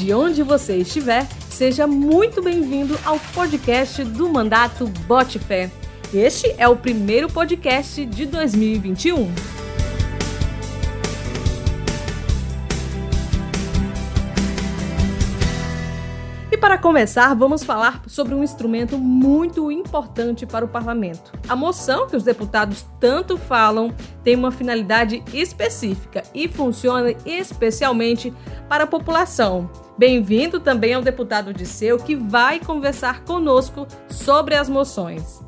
de onde você estiver, seja muito bem-vindo ao podcast do Mandato Bote Fé. Este é o primeiro podcast de 2021. E para começar, vamos falar sobre um instrumento muito importante para o parlamento. A moção que os deputados tanto falam tem uma finalidade específica e funciona especialmente para a população. Bem-vindo também ao deputado Disseu, que vai conversar conosco sobre as moções.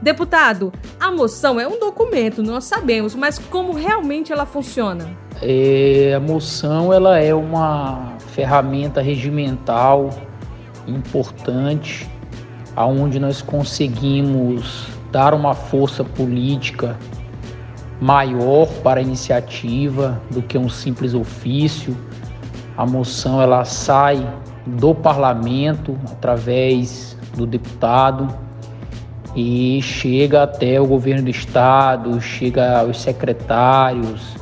Deputado, a moção é um documento, nós sabemos, mas como realmente ela funciona? É, a moção ela é uma ferramenta regimental importante, aonde nós conseguimos dar uma força política maior para a iniciativa do que um simples ofício. A moção ela sai do parlamento através do deputado e chega até o governo do estado, chega aos secretários,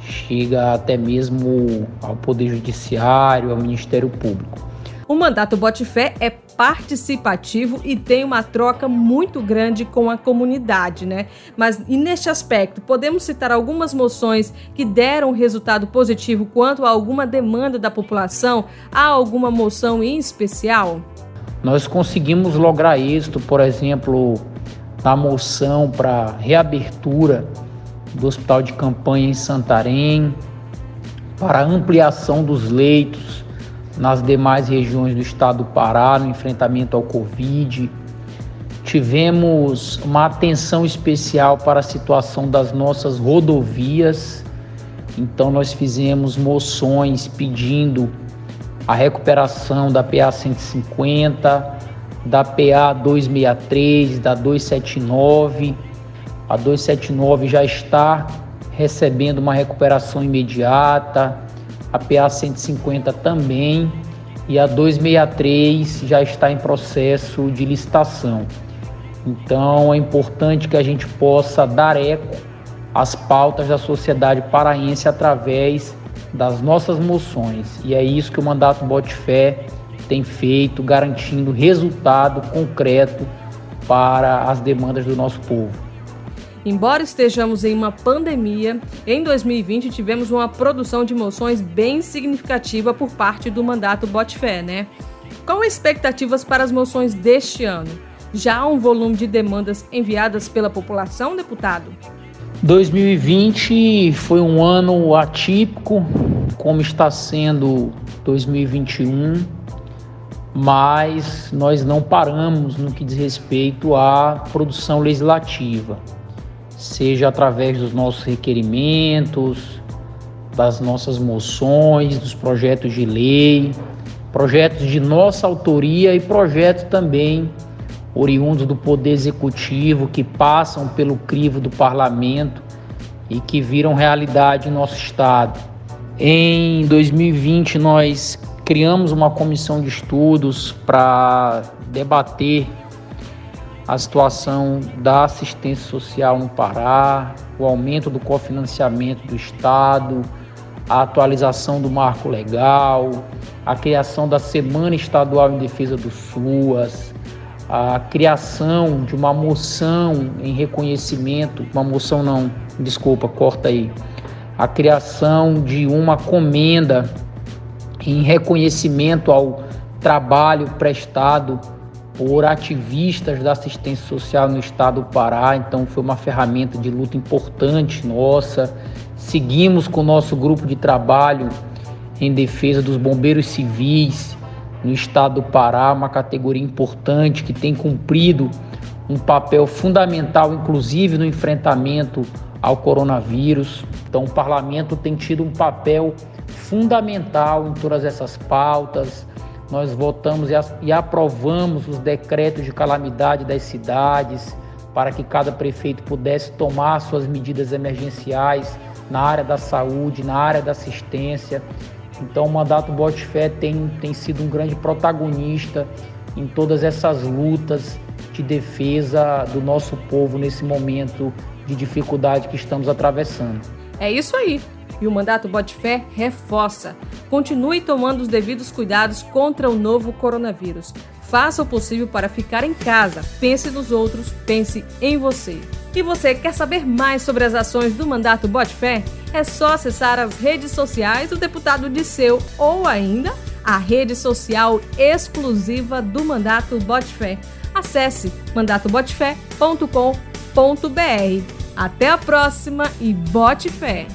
chega até mesmo ao poder judiciário, ao Ministério Público. O mandato Botifé é participativo e tem uma troca muito grande com a comunidade, né? Mas e neste aspecto, podemos citar algumas moções que deram resultado positivo quanto a alguma demanda da população? Há alguma moção em especial? Nós conseguimos lograr êxito, por exemplo, na moção para reabertura do hospital de campanha em Santarém, para ampliação dos leitos nas demais regiões do estado do Pará no enfrentamento ao Covid. Tivemos uma atenção especial para a situação das nossas rodovias. Então nós fizemos moções pedindo a recuperação da PA 150, da PA 263, da 279. A 279 já está recebendo uma recuperação imediata a PA 150 também e a 263 já está em processo de licitação. Então é importante que a gente possa dar eco às pautas da sociedade paraense através das nossas moções. E é isso que o mandato Bote Fé tem feito, garantindo resultado concreto para as demandas do nosso povo. Embora estejamos em uma pandemia, em 2020 tivemos uma produção de moções bem significativa por parte do mandato Botfé, né? Qual as expectativas para as moções deste ano? Já há um volume de demandas enviadas pela população, deputado? 2020 foi um ano atípico, como está sendo 2021, mas nós não paramos no que diz respeito à produção legislativa seja através dos nossos requerimentos, das nossas moções, dos projetos de lei, projetos de nossa autoria e projetos também oriundos do Poder Executivo que passam pelo crivo do Parlamento e que viram realidade em nosso Estado. Em 2020, nós criamos uma comissão de estudos para debater a situação da assistência social no Pará, o aumento do cofinanciamento do Estado, a atualização do marco legal, a criação da Semana Estadual em Defesa do SUAS, a criação de uma moção em reconhecimento, uma moção não, desculpa, corta aí, a criação de uma comenda em reconhecimento ao trabalho prestado por ativistas da assistência social no estado do Pará, então foi uma ferramenta de luta importante nossa. Seguimos com o nosso grupo de trabalho em defesa dos bombeiros civis no estado do Pará, uma categoria importante que tem cumprido um papel fundamental, inclusive no enfrentamento ao coronavírus. Então, o parlamento tem tido um papel fundamental em todas essas pautas, nós votamos e aprovamos os decretos de calamidade das cidades para que cada prefeito pudesse tomar suas medidas emergenciais na área da saúde, na área da assistência. Então o mandato Bote Fé tem, tem sido um grande protagonista em todas essas lutas de defesa do nosso povo nesse momento de dificuldade que estamos atravessando. É isso aí. E o mandato Bote Fé reforça. Continue tomando os devidos cuidados contra o novo coronavírus. Faça o possível para ficar em casa. Pense nos outros, pense em você. E você quer saber mais sobre as ações do mandato Bote Fé? É só acessar as redes sociais do deputado Disseu ou ainda a rede social exclusiva do mandato Bote Fé. Acesse mandatobotefé.com.br. Até a próxima e bote fé!